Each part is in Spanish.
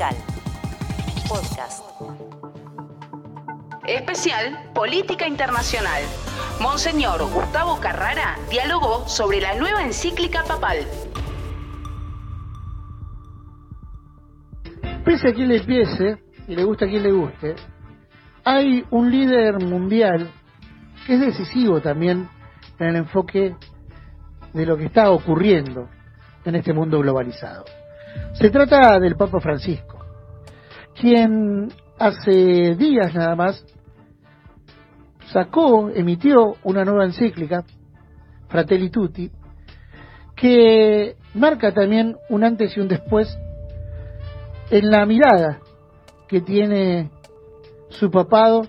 Radical. Podcast. Especial Política Internacional. Monseñor Gustavo Carrara dialogó sobre la nueva encíclica papal. Pese a quien le piese, y le gusta a quien le guste, hay un líder mundial que es decisivo también en el enfoque de lo que está ocurriendo en este mundo globalizado. Se trata del Papa Francisco, quien hace días nada más sacó, emitió una nueva encíclica, Fratelli Tutti, que marca también un antes y un después en la mirada que tiene su papado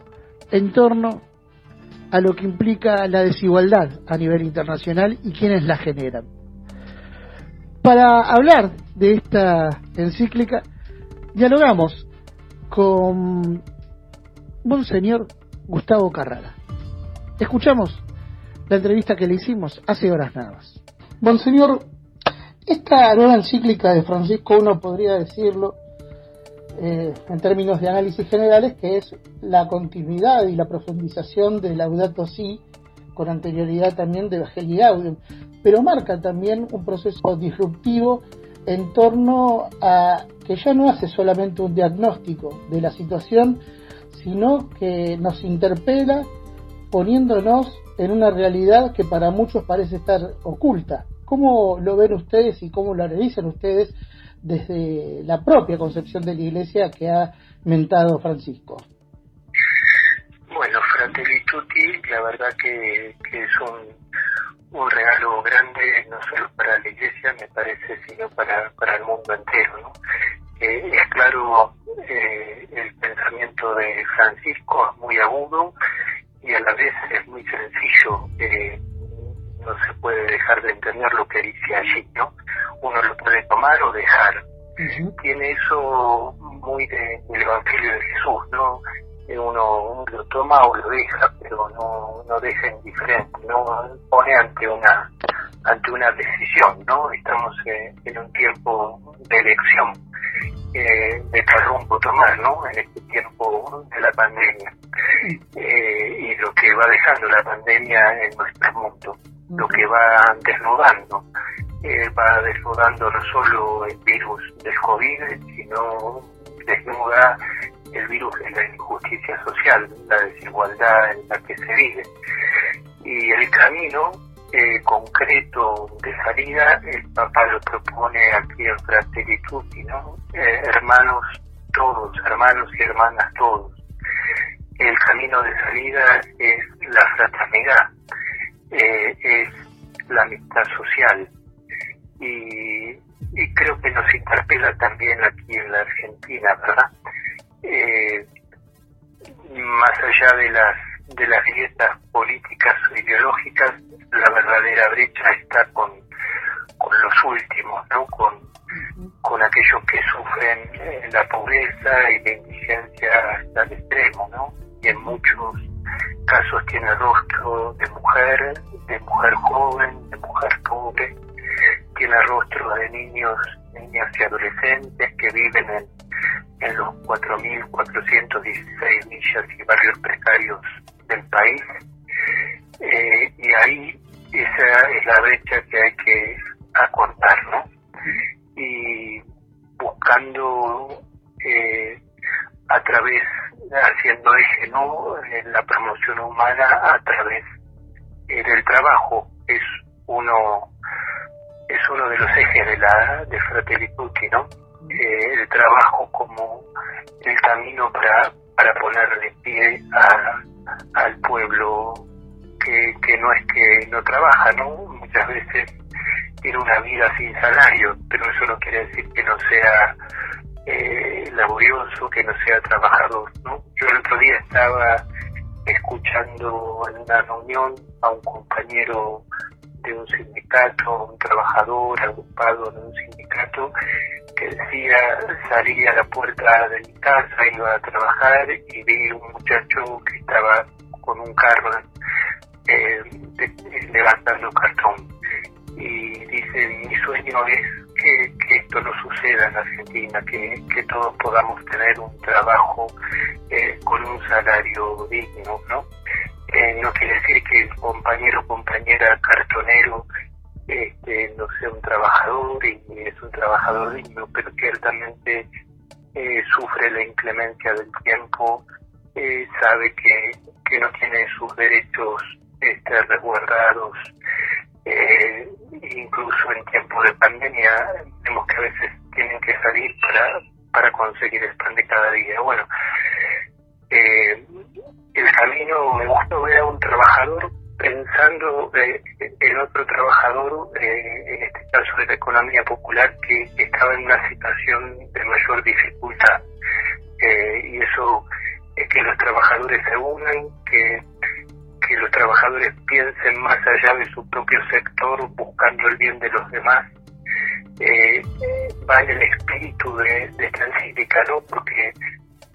en torno a lo que implica la desigualdad a nivel internacional y quienes la generan. Para hablar de esta encíclica, dialogamos con Monseñor Gustavo Carrara. Escuchamos la entrevista que le hicimos hace horas nada más. Monseñor, esta nueva encíclica de Francisco, uno podría decirlo, eh, en términos de análisis generales, que es la continuidad y la profundización de Laudato Si, con anterioridad también de Evangelii Gaudium, pero marca también un proceso disruptivo en torno a que ya no hace solamente un diagnóstico de la situación, sino que nos interpela poniéndonos en una realidad que para muchos parece estar oculta. ¿Cómo lo ven ustedes y cómo lo analizan ustedes desde la propia concepción de la Iglesia que ha mentado Francisco. Bueno, Fratelli Tutti, la verdad que, es un, un, regalo grande, no solo para la Iglesia, me parece, sino para, para el mundo entero. ¿no? Eh, es claro, eh, el pensamiento de Francisco es muy agudo y a la vez es muy sencillo. Eh, no se puede dejar de entender lo que dice allí, ¿no? Uno lo puede tomar o dejar. Tiene eso muy del Evangelio de Jesús, ¿no? Uno, lo toma o lo deja, no, no deja indiferente, no pone ante una ante una decisión, ¿no? Estamos en un tiempo de elección, eh, de qué rumbo tomar, ¿no? En este tiempo de la pandemia eh, y lo que va dejando la pandemia en nuestro mundo lo que va desnudando. Eh, va desnudando no solo el virus del COVID, sino desnuda el virus de la injusticia social, la desigualdad en la que se vive. Y el camino eh, concreto de salida, el Papa lo propone aquí en Fratelli ¿no? Eh, hermanos todos, hermanos y hermanas todos. El camino de salida es la fraternidad, eh, es la amistad social. Y, creo que nos interpela también aquí en la Argentina, ¿verdad? Eh, más allá de las de las grietas políticas o ideológicas, la verdadera brecha está con, con los últimos, ¿no? Con, con aquellos que sufren la pobreza y la indigencia hasta el extremo, ¿no? Y en muchos casos tiene rostro de mujer, de mujer joven, es la brecha que hay que acortar, ¿no? Y buscando eh, a través haciendo eje no en la promoción humana a través eh, del trabajo. Es uno es uno de los ejes de la de Fratelli no eh, el trabajo como el camino para para ponerle pie a, al pueblo que, no es que no trabaja no muchas veces tiene una vida sin salario pero eso no quiere decir que no sea eh, laborioso, que no sea trabajador. ¿no? Yo el otro día estaba escuchando en una reunión a un compañero de un sindicato, un trabajador agrupado en un sindicato, que decía, salí a la puerta de mi casa, iba a trabajar y vi un muchacho que estaba con un carro eh, levantando cartón. Y dice, mi sueño es que, esto no suceda en Argentina, que, que todos podamos tener un trabajo eh, con un salario digno, ¿no? Eh, no quiere decir que el compañero o compañera cartonero este, no sea un trabajador y es un trabajador digno, pero ciertamente eh, sufre la inclemencia del tiempo, eh, sabe que, que no tiene sus derechos resguardados, eh, incluso en tiempo de pandemia, vemos que a veces tienen que salir para, para conseguir el pan de cada día. Bueno, eh, el camino, me gusta ver a un trabajador pensando eh, en otro trabajador, eh, en este caso de la economía popular, que, estaba en una situación de mayor dificultad. Eh, y eso es que los trabajadores se unan, que piensen más allá de su propio sector, buscando el bien de los demás. Eh, va en el espíritu de, de esta encíclica, ¿no? Porque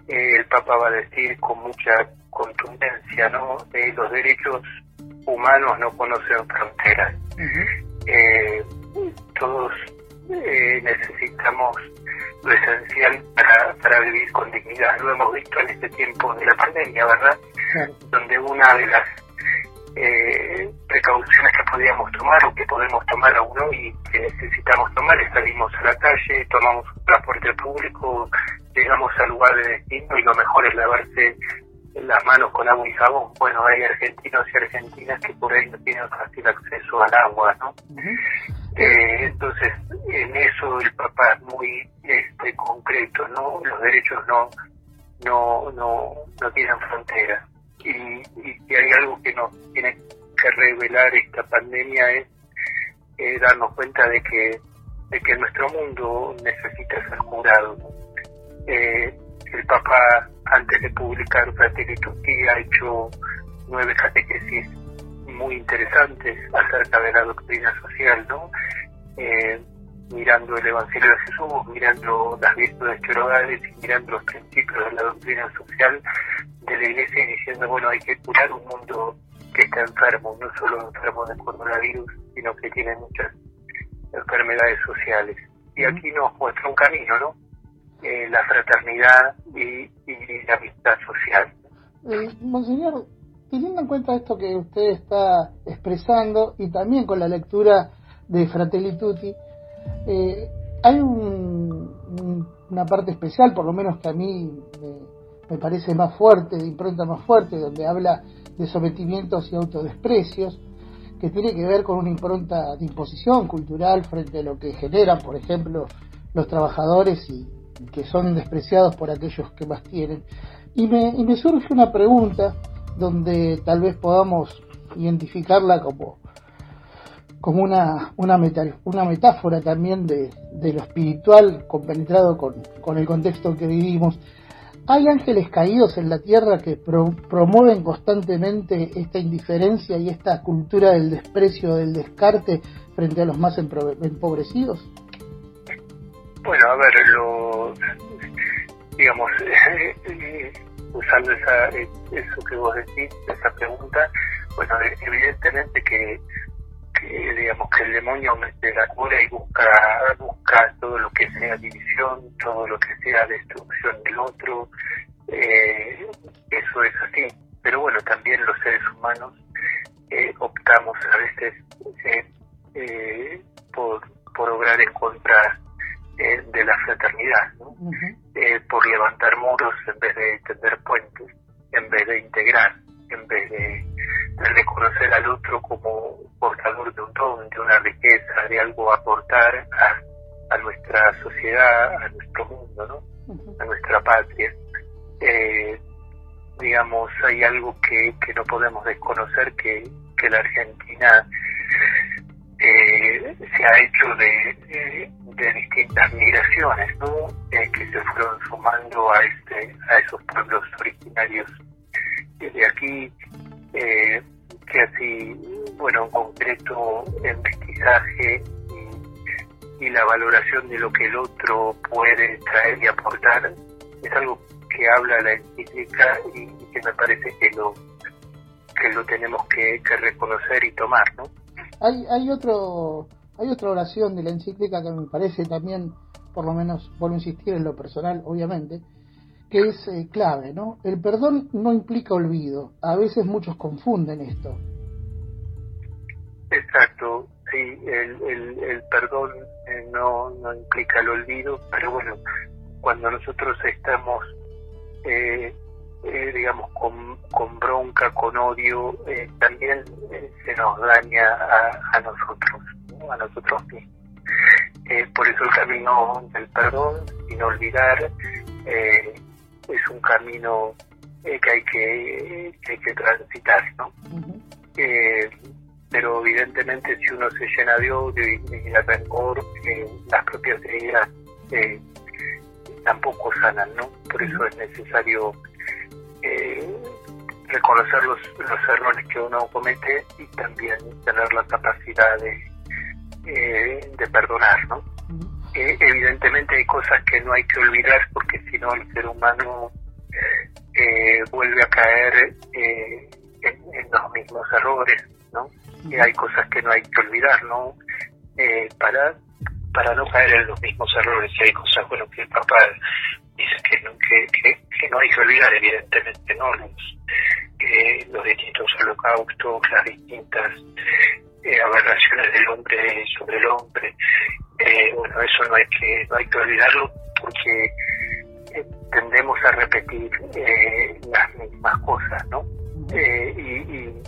el Papa va a decir con mucha contundencia, ¿no? los derechos humanos no conocen fronteras. eh, todos eh, necesitamos lo esencial para, para vivir con dignidad. Lo hemos visto en este tiempo de la pandemia, ¿verdad? Donde una de las eh, precauciones que podíamos tomar o que podemos tomar aún hoy y que necesitamos tomar salimos a la calle, tomamos un transporte público, llegamos al lugar de destino y lo mejor es lavarse las manos con agua y jabón. Bueno, hay argentinos y argentinas que por ahí no tienen fácil acceso al agua, ¿no? eh, entonces, en eso el papá es muy este, concreto, ¿no? Los derechos no no no, no tienen frontera. Y, y, hay algo que nos tiene que revelar esta pandemia es darnos cuenta de que de que nuestro mundo necesita ser curado. Eh, el papá antes de publicar Fratelli ha hecho nueve catequesis muy interesantes acerca de la doctrina social, ¿no? Eh, mirando el Evangelio de Jesús, mirando las virtudes teologales y mirando los principios de la doctrina social de la Iglesia diciendo, bueno, hay que curar un mundo que está enfermo, no solo enfermo de coronavirus, sino que tiene muchas enfermedades sociales. Y aquí nos muestra un camino, ¿no? Eh, la fraternidad y, la amistad social. Eh, monseñor, teniendo en cuenta esto que usted está expresando y también con la lectura de Fratelli Tutti, eh, hay una parte especial, por lo menos que a mí me, parece más fuerte, de impronta más fuerte, donde habla de sometimientos y autodesprecios, que tiene que ver con una impronta de imposición cultural frente a lo que generan, por ejemplo, los trabajadores y, que son despreciados por aquellos que más tienen. Y me, y me surge una pregunta donde tal vez podamos identificarla como, como una, una, una metáfora también de, de, lo espiritual compenetrado con, con, el contexto que vivimos. Hay ángeles caídos en la tierra que promueven constantemente esta indiferencia y esta cultura del desprecio, del descarte frente a los más empobrecidos. Bueno, a ver, lo, digamos, usando esa, eso que vos decís, esa pregunta, bueno, evidentemente que, que digamos que el demonio mete la cura y busca, busca todo lo que sea división, todo lo que sea destrucción del otro, eh, eso es así. Pero bueno, también los seres humanos eh, optamos a veces eh, eh por, por obrar en contra de la fraternidad, ¿no? eh, por levantar muros en vez de tender puentes, en vez de integrar, en vez de, reconocer al otro como portador de un don, de una riqueza, de algo a aportar a, nuestra sociedad, a nuestro mundo, ¿no? a nuestra patria. Eh, digamos, hay algo que, que no podemos desconocer, que, que la Argentina eh, se ha hecho de, de, distintas migraciones, ¿no? Eh, que se fueron sumando a este a esos pueblos originarios de aquí, eh, que así, bueno, en concreto el mestizaje y, la valoración de lo que el otro puede traer y aportar es algo que habla la encíclica y, que me parece que lo que lo tenemos que, que reconocer y tomar, ¿no? Hay, hay, otro, hay otra oración de la encíclica que me parece también por lo menos, vuelvo a insistir en lo personal, obviamente, que es eh, clave, ¿no? El perdón no implica olvido. A veces muchos confunden esto. Exacto, sí, el, el, el perdón eh, no, no implica el olvido, pero bueno, cuando nosotros estamos, eh, eh digamos, con, con, bronca, con odio, eh, también se nos daña a, a nosotros, a nosotros mismos. por eso el camino del perdón, sin olvidar, es un camino que hay que, que hay que transitar, ¿no? pero evidentemente si uno se llena de odio y, de rencor, eh, las propias heridas eh, tampoco sanan, ¿no? Por eso es necesario eh, reconocer los, los errores que uno comete y también tener la capacidad de, de perdonar, ¿no? Evidentemente hay cosas que no hay que olvidar porque si no el ser humano vuelve a caer en los mismos errores, ¿no? y hay cosas que no hay que olvidar, ¿no? Eh, para, para no caer en los mismos errores, y hay cosas, bueno, que el papá dice que no, que, que, no hay que olvidar, evidentemente, ¿no? Los, eh, los distintos holocaustos, las distintas eh, aberraciones del hombre sobre el hombre, eh, bueno, eso no hay que, no hay que olvidarlo porque tendemos a repetir las mismas cosas, ¿no? y, y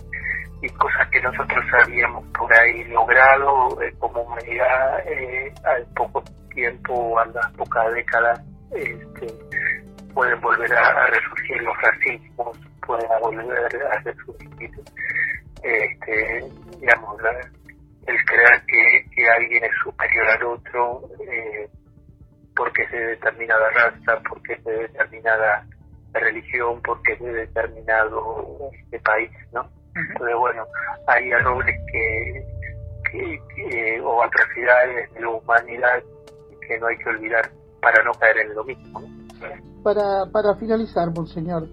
y cosas que nosotros habíamos por ahí logrado eh, como humanidad eh, al poco tiempo, a las pocas décadas, este, pueden volver a, resurgir los racismos, pueden volver a resurgir, este, digamos, el creer que, que, alguien es superior al otro eh, porque es de determinada raza, porque es de determinada religión, porque es de determinado este país, ¿no? Entonces, bueno, hay errores que, que, o atrocidades de la humanidad que no hay que olvidar para no caer en lo mismo. Para, para finalizar, Monseñor,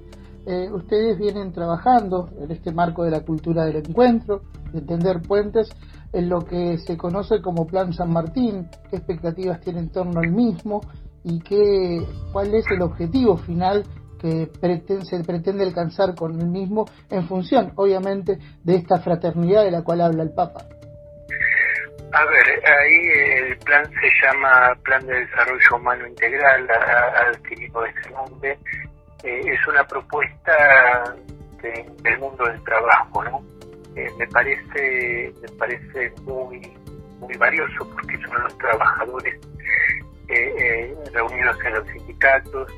eh, ustedes vienen trabajando en este marco de la cultura del encuentro, de tender puentes, en lo que se conoce como Plan San Martín, qué expectativas tiene en torno al mismo y qué, cuál es el objetivo final que pretende, se pretende alcanzar con el mismo en función, obviamente, de esta fraternidad de la cual habla el Papa. A ver, ahí el plan se llama Plan de Desarrollo Humano Integral, adquirido ese nombre. Eh, es una propuesta del mundo del trabajo, ¿no? Eh, me parece me parece muy muy valioso porque son los trabajadores eh, reunidos en los sindicatos,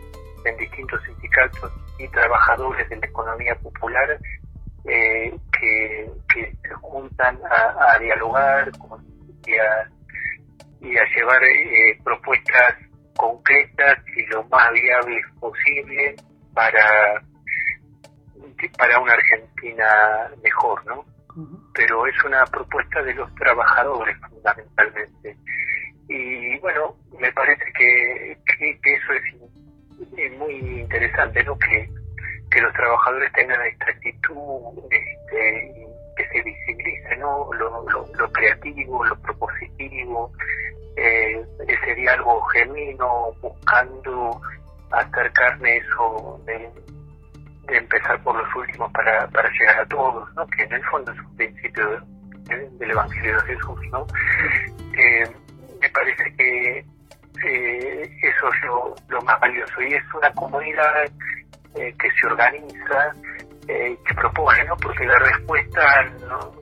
en distintos sindicatos y trabajadores de la economía popular eh, que, se juntan a, dialogar y, a, y a llevar eh, propuestas concretas y lo más viables posible para, para una Argentina mejor, ¿no? Pero es una propuesta de los trabajadores fundamentalmente. Y bueno, me parece que, que, que eso es es muy interesante, ¿no? Que, que los trabajadores tengan esta actitud, este, que se visibilice, ¿no? Lo, lo, creativo, lo propositivo, eh, ese diálogo genuino, buscando acercarme eso de, empezar por los últimos para, para llegar a todos, ¿no? Que en el fondo es un principio del Evangelio de Jesús, ¿no? Eh, me parece que eh, eso es lo, más valioso. Y es una comunidad eh, que se organiza, eh, que propone, ¿no? Porque la respuesta, no,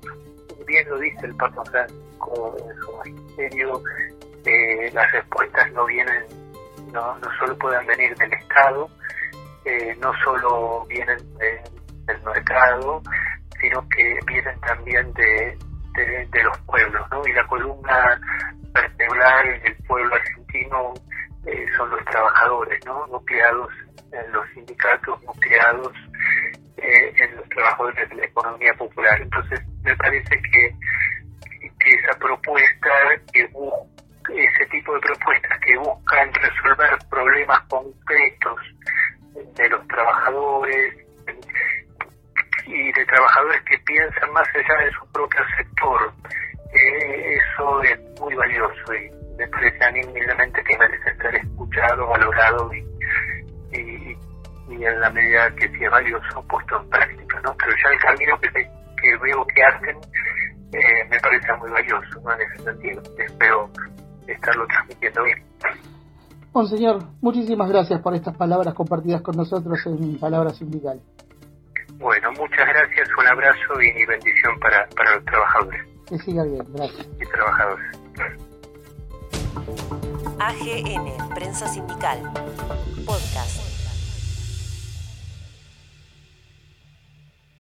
bien lo dice el Papa Francisco en su magisterio, eh, las respuestas no vienen, no, no solo pueden venir del Estado, no solo vienen del mercado, sino que vienen también de, de, los pueblos, ¿no? Y la columna vertebral del pueblo argentino eh, son los trabajadores, ¿no? Nucleados en los sindicatos, nucleados eh, en los trabajadores de la economía popular. Entonces, me parece que, que esa propuesta, que ese tipo de propuestas valioso puesto en práctica, ¿no? Pero ya el camino que, que veo que hacen eh, me parece muy valioso, ¿no? En ese sentido. Espero estarlo transmitiendo bien. Monseñor, muchísimas gracias por estas palabras compartidas con nosotros en Palabras Sindicales. Bueno, muchas gracias, un abrazo y bendición para, para los trabajadores. Que siga bien, gracias. Y trabajadores. AGN, Prensa Sindical, Podcast.